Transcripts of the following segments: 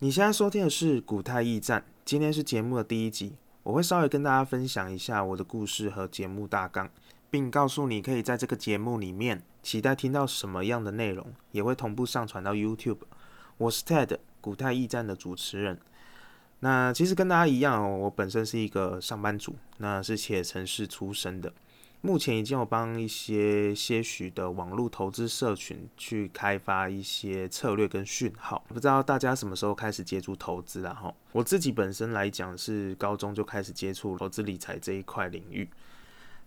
你现在收听的是古泰驿站，今天是节目的第一集，我会稍微跟大家分享一下我的故事和节目大纲，并告诉你可以在这个节目里面期待听到什么样的内容，也会同步上传到 YouTube。我是 Ted，古泰驿站的主持人。那其实跟大家一样哦，我本身是一个上班族，那是写城市出身的。目前已经有帮一些些许的网络投资社群去开发一些策略跟讯号，不知道大家什么时候开始接触投资了哈？我自己本身来讲是高中就开始接触投资理财这一块领域，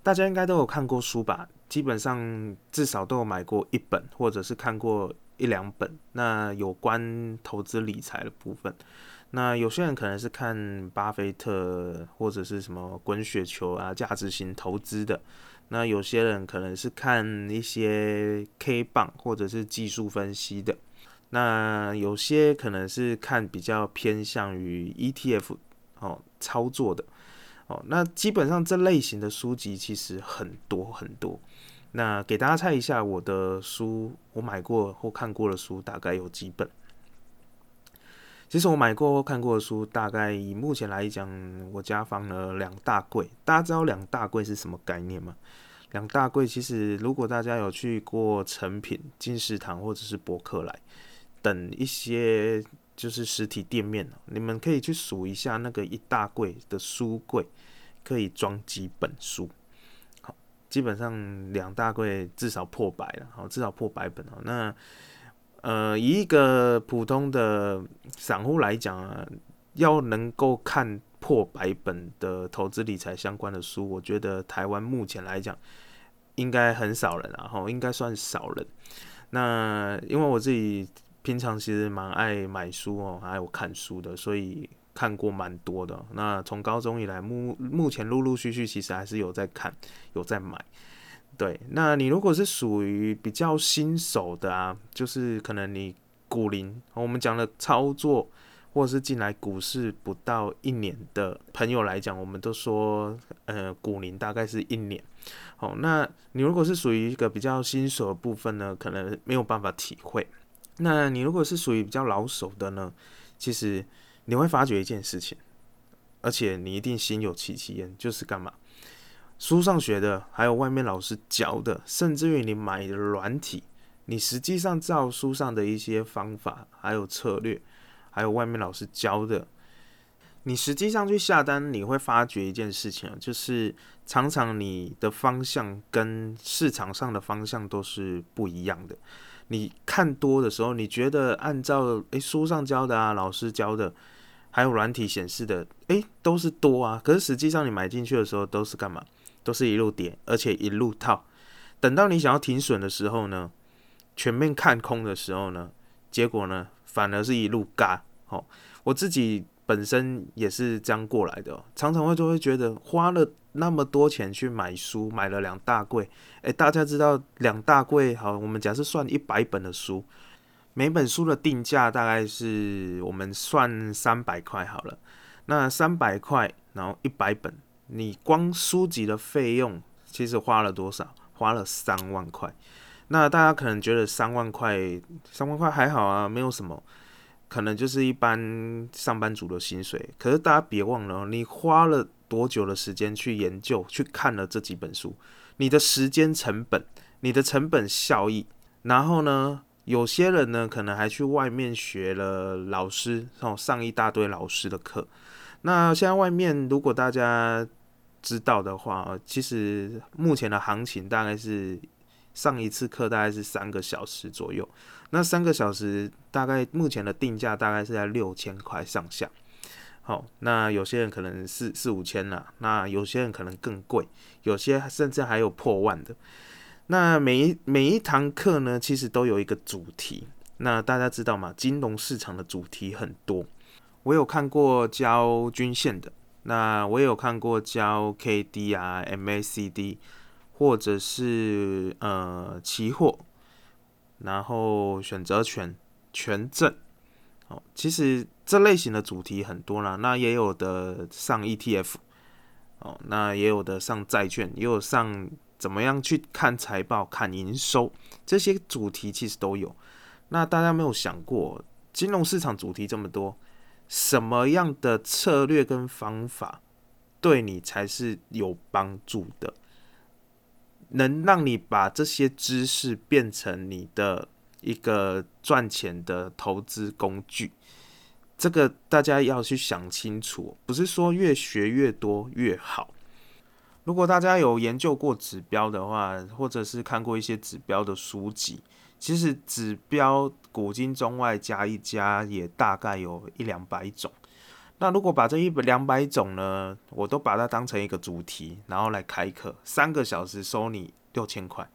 大家应该都有看过书吧？基本上至少都有买过一本，或者是看过一两本，那有关投资理财的部分。那有些人可能是看巴菲特或者是什么滚雪球啊，价值型投资的。那有些人可能是看一些 K 棒或者是技术分析的。那有些可能是看比较偏向于 ETF 哦操作的哦。那基本上这类型的书籍其实很多很多。那给大家猜一下，我的书我买过或看过的书大概有几本？其实我买过看过的书，大概以目前来讲，我家放了两大柜。大家知道两大柜是什么概念吗？两大柜其实，如果大家有去过成品、金石堂或者是博客来等一些就是实体店面，你们可以去数一下那个一大柜的书柜可以装几本书。好，基本上两大柜至少破百了，好，至少破百本哦。那呃，以一个普通的散户来讲啊，要能够看破百本的投资理财相关的书，我觉得台湾目前来讲应该很少人啊，哈，应该算少人。那因为我自己平常其实蛮爱买书哦，还有看书的，所以看过蛮多的。那从高中以来，目目前陆陆续续其实还是有在看，有在买。对，那你如果是属于比较新手的啊，就是可能你股龄，我们讲的操作，或者是进来股市不到一年的朋友来讲，我们都说，呃，股龄大概是一年。好，那你如果是属于一个比较新手的部分呢，可能没有办法体会。那你如果是属于比较老手的呢，其实你会发觉一件事情，而且你一定心有戚戚焉，就是干嘛？书上学的，还有外面老师教的，甚至于你买的软体，你实际上照书上的一些方法，还有策略，还有外面老师教的，你实际上去下单，你会发觉一件事情啊，就是常常你的方向跟市场上的方向都是不一样的。你看多的时候，你觉得按照诶书上教的啊，老师教的，还有软体显示的，诶都是多啊，可是实际上你买进去的时候都是干嘛？都是一路跌，而且一路套。等到你想要停损的时候呢，全面看空的时候呢，结果呢，反而是一路嘎。哦，我自己本身也是这样过来的，常常会就会觉得花了那么多钱去买书，买了两大柜。诶，大家知道两大柜好，我们假设算一百本的书，每本书的定价大概是我们算三百块好了。那三百块，然后一百本。你光书籍的费用其实花了多少？花了三万块。那大家可能觉得三万块，三万块还好啊，没有什么，可能就是一般上班族的薪水。可是大家别忘了，你花了多久的时间去研究、去看了这几本书？你的时间成本、你的成本效益，然后呢，有些人呢，可能还去外面学了老师，哦，上一大堆老师的课。那现在外面，如果大家知道的话，其实目前的行情大概是上一次课大概是三个小时左右。那三个小时大概目前的定价大概是在六千块上下。好，那有些人可能四四五千了，那有些人可能更贵，有些甚至还有破万的。那每一每一堂课呢，其实都有一个主题。那大家知道吗？金融市场的主题很多。我有看过教均线的。那我也有看过教 K D 啊 M A C D，或者是呃期货，然后选择权、权证，哦，其实这类型的主题很多啦。那也有的上 E T F，哦，那也有的上债券，也有上怎么样去看财报、看营收，这些主题其实都有。那大家没有想过，金融市场主题这么多，什么样的策略跟方法对你才是有帮助的？能让你把这些知识变成你的一个赚钱的投资工具，这个大家要去想清楚，不是说越学越多越好。如果大家有研究过指标的话，或者是看过一些指标的书籍，其实指标古今中外加一加，也大概有一两百种。那如果把这一百两百种呢，我都把它当成一个主题，然后来开课，三个小时收你六千块，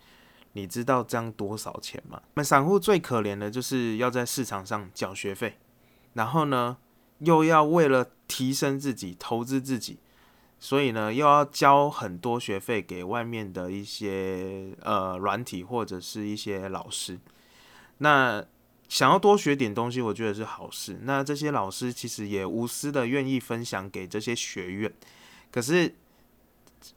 你知道这样多少钱吗？那散户最可怜的就是要在市场上缴学费，然后呢，又要为了提升自己、投资自己。所以呢，又要交很多学费给外面的一些呃软体或者是一些老师。那想要多学点东西，我觉得是好事。那这些老师其实也无私的愿意分享给这些学院。可是，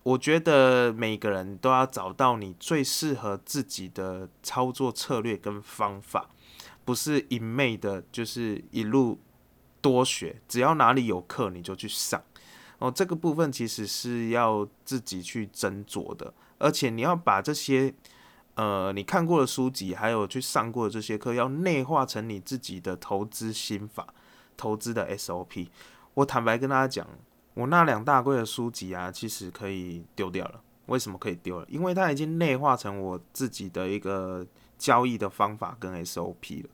我觉得每个人都要找到你最适合自己的操作策略跟方法，不是一昧的，就是一路多学，只要哪里有课你就去上。哦，这个部分其实是要自己去斟酌的，而且你要把这些呃你看过的书籍，还有去上过的这些课，要内化成你自己的投资心法、投资的 SOP。我坦白跟大家讲，我那两大柜的书籍啊，其实可以丢掉了。为什么可以丢了？因为它已经内化成我自己的一个交易的方法跟 SOP 了。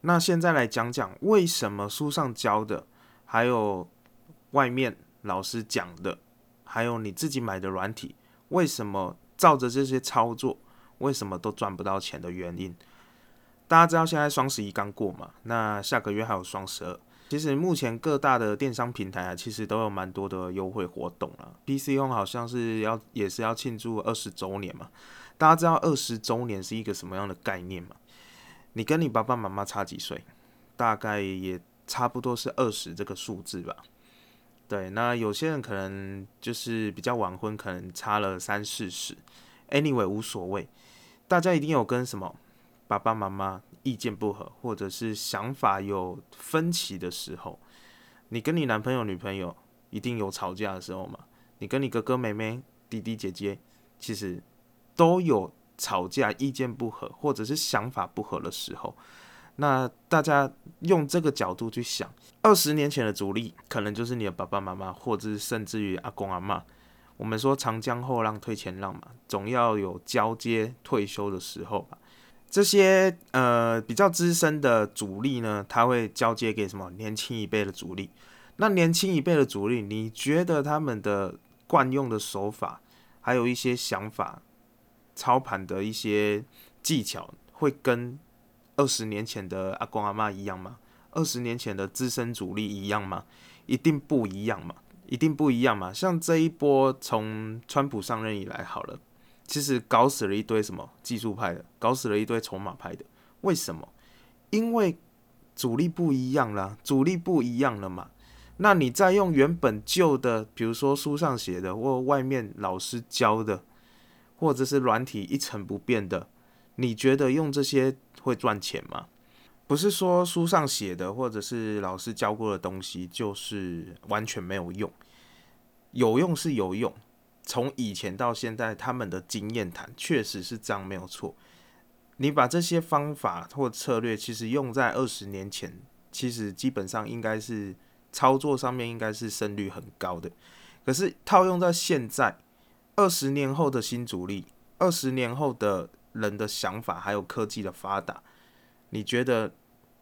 那现在来讲讲，为什么书上教的，还有外面。老师讲的，还有你自己买的软体，为什么照着这些操作，为什么都赚不到钱的原因？大家知道现在双十一刚过嘛？那下个月还有双十二。其实目前各大的电商平台啊，其实都有蛮多的优惠活动了。PC 用好像是要也是要庆祝二十周年嘛？大家知道二十周年是一个什么样的概念吗？你跟你爸爸妈妈差几岁？大概也差不多是二十这个数字吧。对，那有些人可能就是比较晚婚，可能差了三四十，anyway 无所谓。大家一定有跟什么爸爸妈妈意见不合，或者是想法有分歧的时候。你跟你男朋友、女朋友一定有吵架的时候嘛？你跟你哥哥、妹妹、弟弟、姐姐，其实都有吵架、意见不合，或者是想法不合的时候。那大家用这个角度去想，二十年前的主力可能就是你的爸爸妈妈，或者是甚至于阿公阿妈。我们说长江后浪推前浪嘛，总要有交接退休的时候吧。这些呃比较资深的主力呢，他会交接给什么年轻一辈的主力？那年轻一辈的主力，你觉得他们的惯用的手法，还有一些想法、操盘的一些技巧，会跟？二十年前的阿公阿妈一样吗？二十年前的资深主力一样吗？一定不一样嘛，一定不一样嘛。像这一波从川普上任以来，好了，其实搞死了一堆什么技术派的，搞死了一堆筹码派的。为什么？因为主力不一样了，主力不一样了嘛。那你再用原本旧的，比如说书上写的，或外面老师教的，或者是软体一成不变的。你觉得用这些会赚钱吗？不是说书上写的或者是老师教过的东西就是完全没有用，有用是有用。从以前到现在，他们的经验谈确实是这样，没有错。你把这些方法或策略，其实用在二十年前，其实基本上应该是操作上面应该是胜率很高的。可是套用在现在，二十年后的新主力，二十年后的。人的想法还有科技的发达，你觉得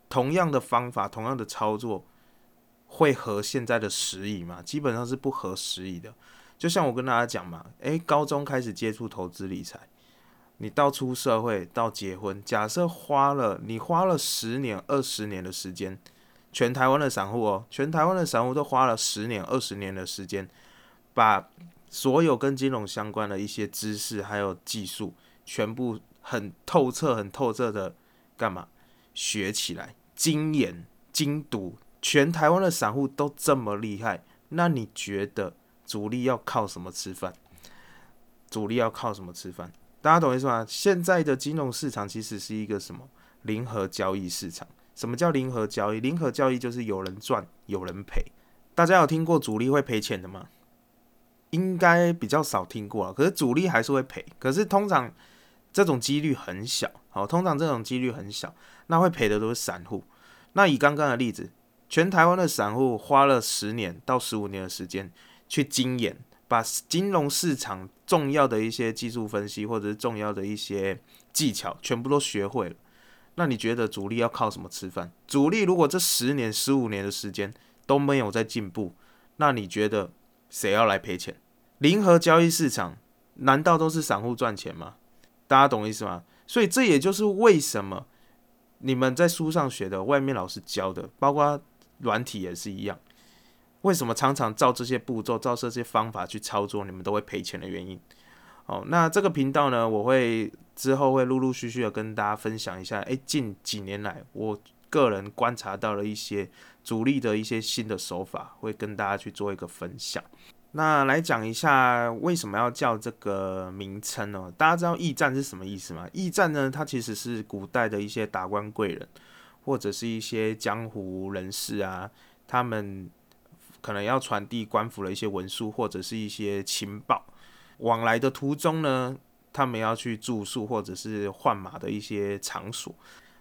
同样的方法、同样的操作会合现在的时宜吗？基本上是不合时宜的。就像我跟大家讲嘛，诶，高中开始接触投资理财，你到出社会到结婚，假设花了你花了十年、二十年的时间，全台湾的散户哦，全台湾的散户都花了十年、二十年的时间，把所有跟金融相关的一些知识还有技术。全部很透彻、很透彻的干嘛学起来？精研、精读，全台湾的散户都这么厉害，那你觉得主力要靠什么吃饭？主力要靠什么吃饭？大家懂意思吗？现在的金融市场其实是一个什么零和交易市场，什么叫零和交易？零和交易就是有人赚，有人赔。大家有听过主力会赔钱的吗？应该比较少听过啊。可是主力还是会赔，可是通常这种几率很小。好，通常这种几率很小，那会赔的都是散户。那以刚刚的例子，全台湾的散户花了十年到十五年的时间去精研，把金融市场重要的一些技术分析或者是重要的一些技巧全部都学会了。那你觉得主力要靠什么吃饭？主力如果这十年、十五年的时间都没有在进步，那你觉得谁要来赔钱？零和交易市场难道都是散户赚钱吗？大家懂意思吗？所以这也就是为什么你们在书上学的、外面老师教的，包括软体也是一样，为什么常常照这些步骤、照这些方法去操作，你们都会赔钱的原因。哦，那这个频道呢，我会之后会陆陆续续的跟大家分享一下。诶，近几年来，我个人观察到了一些主力的一些新的手法，会跟大家去做一个分享。那来讲一下为什么要叫这个名称呢？大家知道驿站是什么意思吗？驿站呢，它其实是古代的一些达官贵人或者是一些江湖人士啊，他们可能要传递官府的一些文书或者是一些情报，往来的途中呢，他们要去住宿或者是换马的一些场所。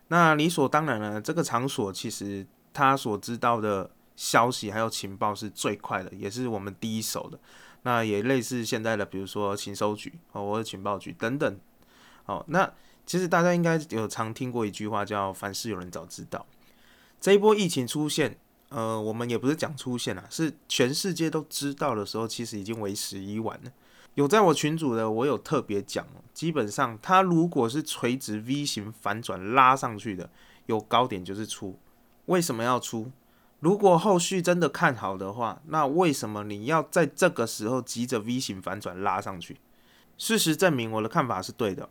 那理所当然呢，这个场所其实他所知道的。消息还有情报是最快的，也是我们第一手的。那也类似现在的，比如说情收局哦，或者情报局等等。哦，那其实大家应该有常听过一句话，叫“凡事有人早知道”。这一波疫情出现，呃，我们也不是讲出现了，是全世界都知道的时候，其实已经为时已晚了。有在我群组的，我有特别讲，基本上它如果是垂直 V 型反转拉上去的，有高点就是出。为什么要出？如果后续真的看好的话，那为什么你要在这个时候急着 V 型反转拉上去？事实证明，我的看法是对的。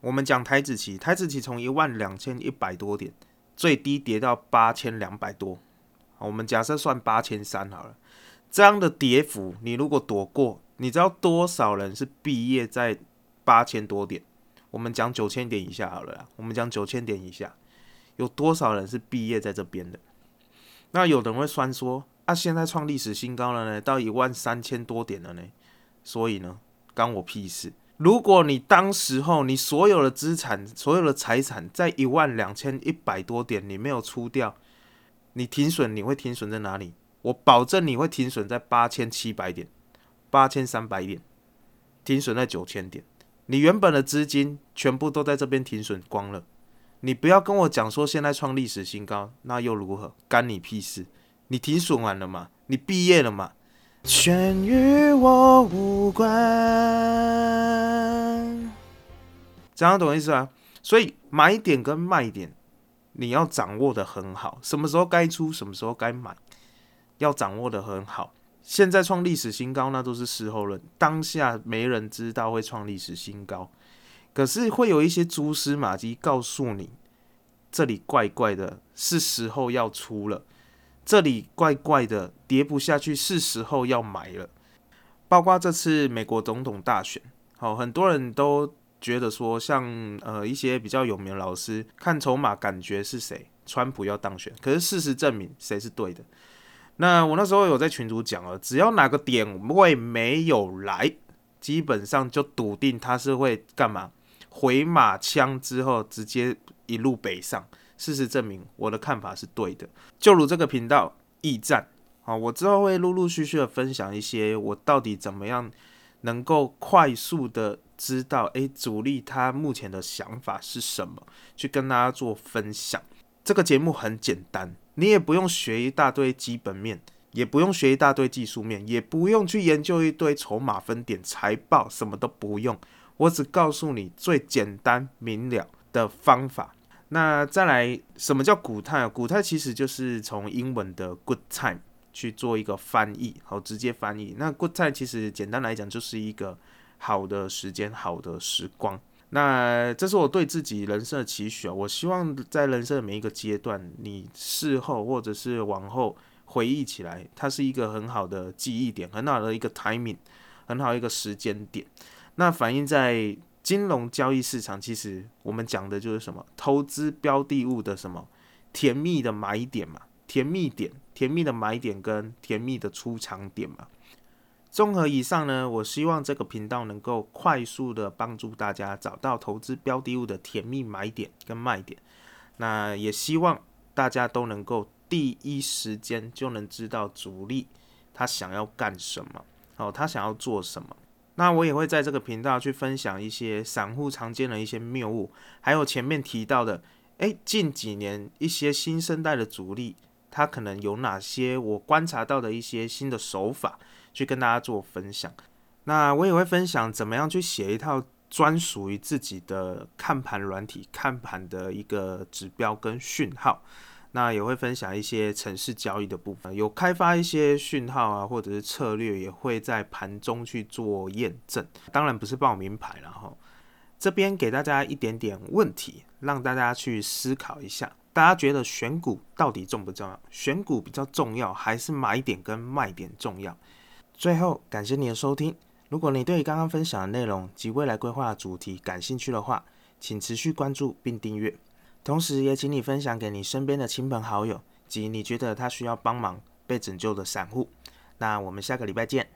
我们讲台子期，台子期从一万两千一百多点，最低跌到八千两百多。我们假设算八千三好了。这样的跌幅，你如果躲过，你知道多少人是毕业在八千多点？我们讲九千点以下好了啦。我们讲九千点以下，有多少人是毕业在这边的？那有人会酸说，啊，现在创历史新高了呢，到一万三千多点了呢，所以呢，关我屁事。如果你当时候你所有的资产、所有的财产在一万两千一百多点，你没有出掉，你停损，你会停损在哪里？我保证你会停损在八千七百点、八千三百点，停损在九千点，你原本的资金全部都在这边停损光了。你不要跟我讲说现在创历史新高，那又如何？干你屁事！你停损完了吗？你毕业了吗？全与我无关。这样懂意思啊？所以买点跟卖点，你要掌握的很好。什么时候该出，什么时候该买，要掌握的很好。现在创历史新高，那都是事后论，当下没人知道会创历史新高。可是会有一些蛛丝马迹告诉你，这里怪怪的，是时候要出了；这里怪怪的，跌不下去，是时候要买了。包括这次美国总统大选，好，很多人都觉得说，像呃一些比较有名的老师看筹码，感觉是谁，川普要当选。可是事实证明，谁是对的？那我那时候有在群主讲了，只要哪个点位没有来，基本上就笃定他是会干嘛？回马枪之后，直接一路北上。事实证明，我的看法是对的。就如这个频道驿站，啊，我之后会陆陆续续的分享一些我到底怎么样能够快速的知道，诶，主力他目前的想法是什么，去跟大家做分享。这个节目很简单，你也不用学一大堆基本面，也不用学一大堆技术面，也不用去研究一堆筹码分点、财报，什么都不用。我只告诉你最简单明了的方法。那再来，什么叫古泰啊？股泰其实就是从英文的 good time 去做一个翻译，好，直接翻译。那 good time 其实简单来讲就是一个好的时间、好的时光。那这是我对自己人生的期许啊！我希望在人生的每一个阶段，你事后或者是往后回忆起来，它是一个很好的记忆点，很好的一个 timing，很好一个时间点。那反映在金融交易市场，其实我们讲的就是什么？投资标的物的什么甜蜜的买点嘛，甜蜜点，甜蜜的买点跟甜蜜的出场点嘛。综合以上呢，我希望这个频道能够快速的帮助大家找到投资标的物的甜蜜买点跟卖点。那也希望大家都能够第一时间就能知道主力他想要干什么，哦，他想要做什么。那我也会在这个频道去分享一些散户常见的一些谬误，还有前面提到的，诶，近几年一些新生代的主力，他可能有哪些我观察到的一些新的手法。去跟大家做分享，那我也会分享怎么样去写一套专属于自己的看盘软体，看盘的一个指标跟讯号。那也会分享一些城市交易的部分，有开发一些讯号啊，或者是策略，也会在盘中去做验证。当然不是报名牌，然后这边给大家一点点问题，让大家去思考一下。大家觉得选股到底重不重要？选股比较重要，还是买点跟卖点重要？最后，感谢你的收听。如果你对刚刚分享的内容及未来规划主题感兴趣的话，请持续关注并订阅。同时，也请你分享给你身边的亲朋好友及你觉得他需要帮忙被拯救的散户。那我们下个礼拜见。